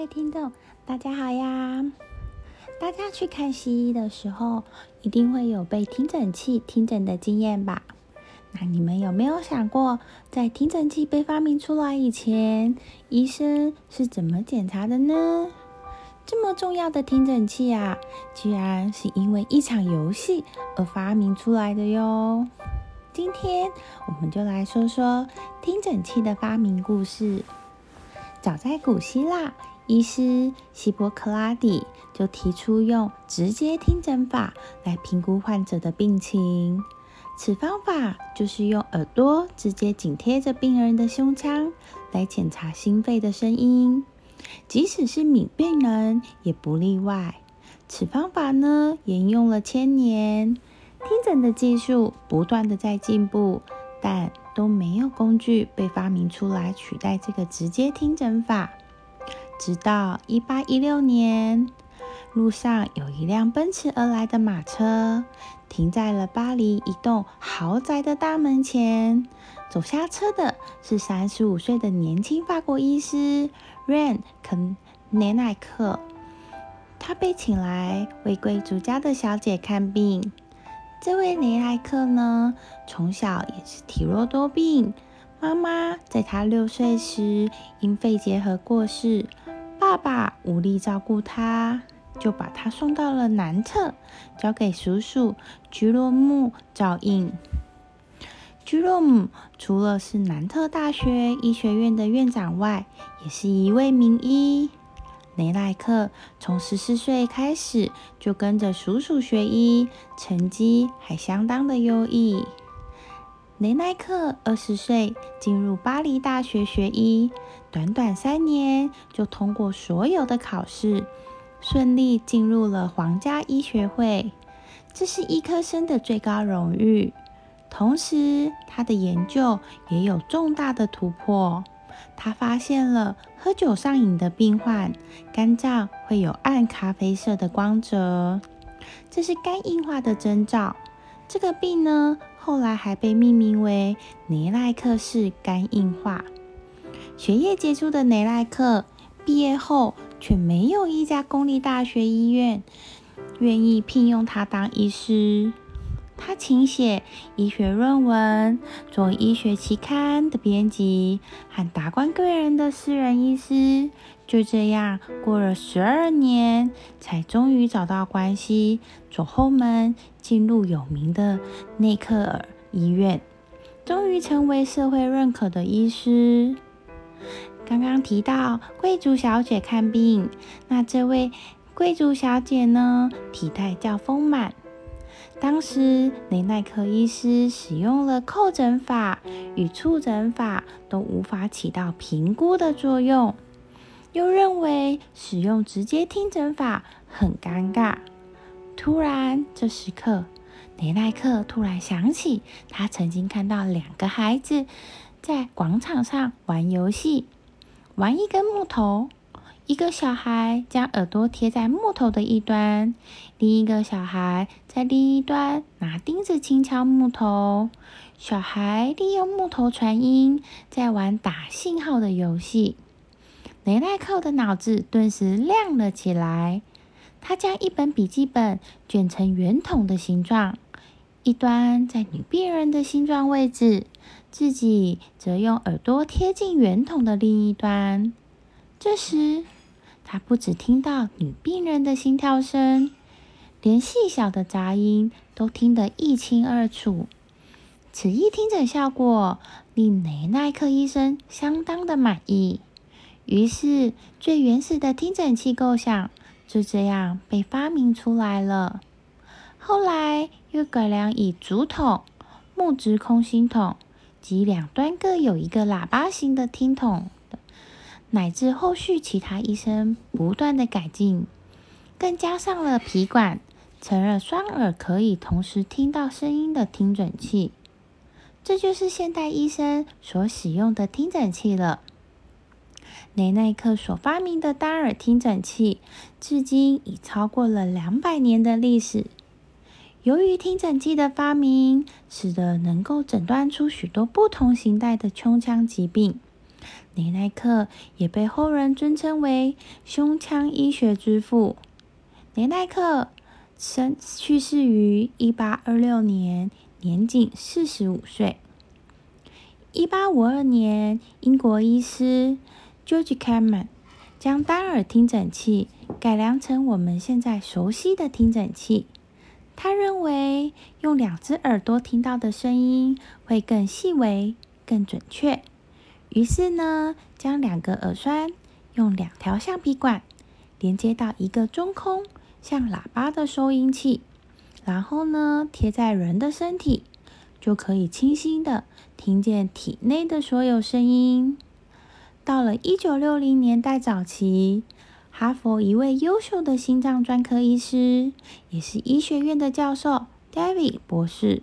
位听众，大家好呀！大家去看西医的时候，一定会有被听诊器听诊的经验吧？那你们有没有想过，在听诊器被发明出来以前，医生是怎么检查的呢？这么重要的听诊器啊，居然是因为一场游戏而发明出来的哟！今天我们就来说说听诊器的发明故事。早在古希腊，医师希波克拉底就提出用直接听诊法来评估患者的病情。此方法就是用耳朵直接紧贴着病人的胸腔来检查心肺的声音，即使是敏病人也不例外。此方法呢，沿用了千年，听诊的技术不断的在进步，都没有工具被发明出来取代这个直接听诊法。直到一八一六年，路上有一辆奔驰而来的马车停在了巴黎一栋豪宅的大门前。走下车的是三十五岁的年轻法国医师 Ren 肯内奈克，他被请来为贵族家的小姐看病。这位雷莱克呢，从小也是体弱多病。妈妈在他六岁时因肺结核过世，爸爸无力照顾他，就把他送到了南特，交给叔叔居洛姆照应。居洛姆除了是南特大学医学院的院长外，也是一位名医。雷奈克从十四岁开始就跟着叔叔学医，成绩还相当的优异。雷奈克二十岁进入巴黎大学学医，短短三年就通过所有的考试，顺利进入了皇家医学会。这是医科生的最高荣誉。同时，他的研究也有重大的突破。他发现了喝酒上瘾的病患肝脏会有暗咖啡色的光泽，这是肝硬化的征兆。这个病呢，后来还被命名为尼赖克氏肝硬化。学业杰出的尼赖克毕业后，却没有一家公立大学医院愿意聘用他当医师。他勤写医学论文，做医学期刊的编辑，和达官贵人的私人医师。就这样过了十二年，才终于找到关系，走后门进入有名的内克尔医院，终于成为社会认可的医师。刚刚提到贵族小姐看病，那这位贵族小姐呢，体态较丰满。当时，雷奈克医师使用了叩诊法与触诊法，都无法起到评估的作用，又认为使用直接听诊法很尴尬。突然，这时刻，雷奈克突然想起，他曾经看到两个孩子在广场上玩游戏，玩一根木头。一个小孩将耳朵贴在木头的一端，另一个小孩在另一端拿钉子轻敲木头。小孩利用木头传音，在玩打信号的游戏。雷奈克的脑子顿时亮了起来，他将一本笔记本卷成圆筒的形状，一端在女病人的心脏位置，自己则用耳朵贴近圆筒的另一端。这时，他不只听到女病人的心跳声，连细小的杂音都听得一清二楚。此一听诊效果令雷奈克医生相当的满意，于是最原始的听诊器构想就这样被发明出来了。后来又改良以竹筒、木质空心筒及两端各有一个喇叭形的听筒。乃至后续其他医生不断的改进，更加上了皮管，成了双耳可以同时听到声音的听诊器。这就是现代医生所使用的听诊器了。雷奈克所发明的单耳听诊器，至今已超过了两百年的历史。由于听诊器的发明，使得能够诊断出许多不同形态的胸腔疾病。雷奈克也被后人尊称为胸腔医学之父。雷奈克生去世于一八二六年，年仅四十五岁。一八五二年，英国医师 George Cameron 将单耳听诊器改良成我们现在熟悉的听诊器。他认为用两只耳朵听到的声音会更细微、更准确。于是呢，将两个耳栓用两条橡皮管连接到一个中空像喇叭的收音器，然后呢贴在人的身体，就可以清晰的听见体内的所有声音。到了一九六零年代早期，哈佛一位优秀的心脏专科医师，也是医学院的教授 David 博士。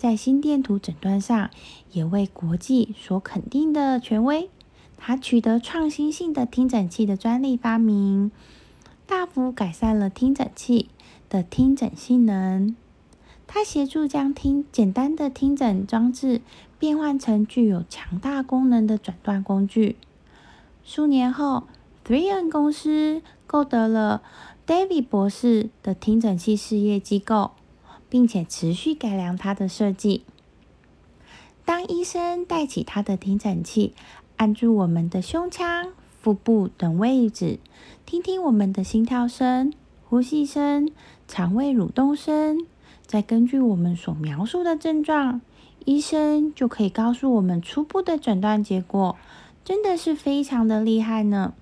在心电图诊断上，也为国际所肯定的权威。他取得创新性的听诊器的专利发明，大幅改善了听诊器的听诊性能。他协助将听简单的听诊装置变换成具有强大功能的诊断工具。数年后，Three N 公司购得了 David 博士的听诊器事业机构。并且持续改良它的设计。当医生带起他的听诊器，按住我们的胸腔、腹部等位置，听听我们的心跳声、呼吸声、肠胃蠕动声，再根据我们所描述的症状，医生就可以告诉我们初步的诊断结果。真的是非常的厉害呢！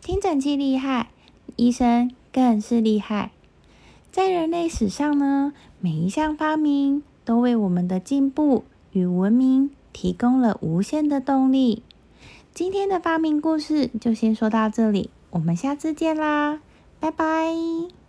听诊器厉害，医生更是厉害。在人类史上呢，每一项发明都为我们的进步与文明提供了无限的动力。今天的发明故事就先说到这里，我们下次见啦，拜拜。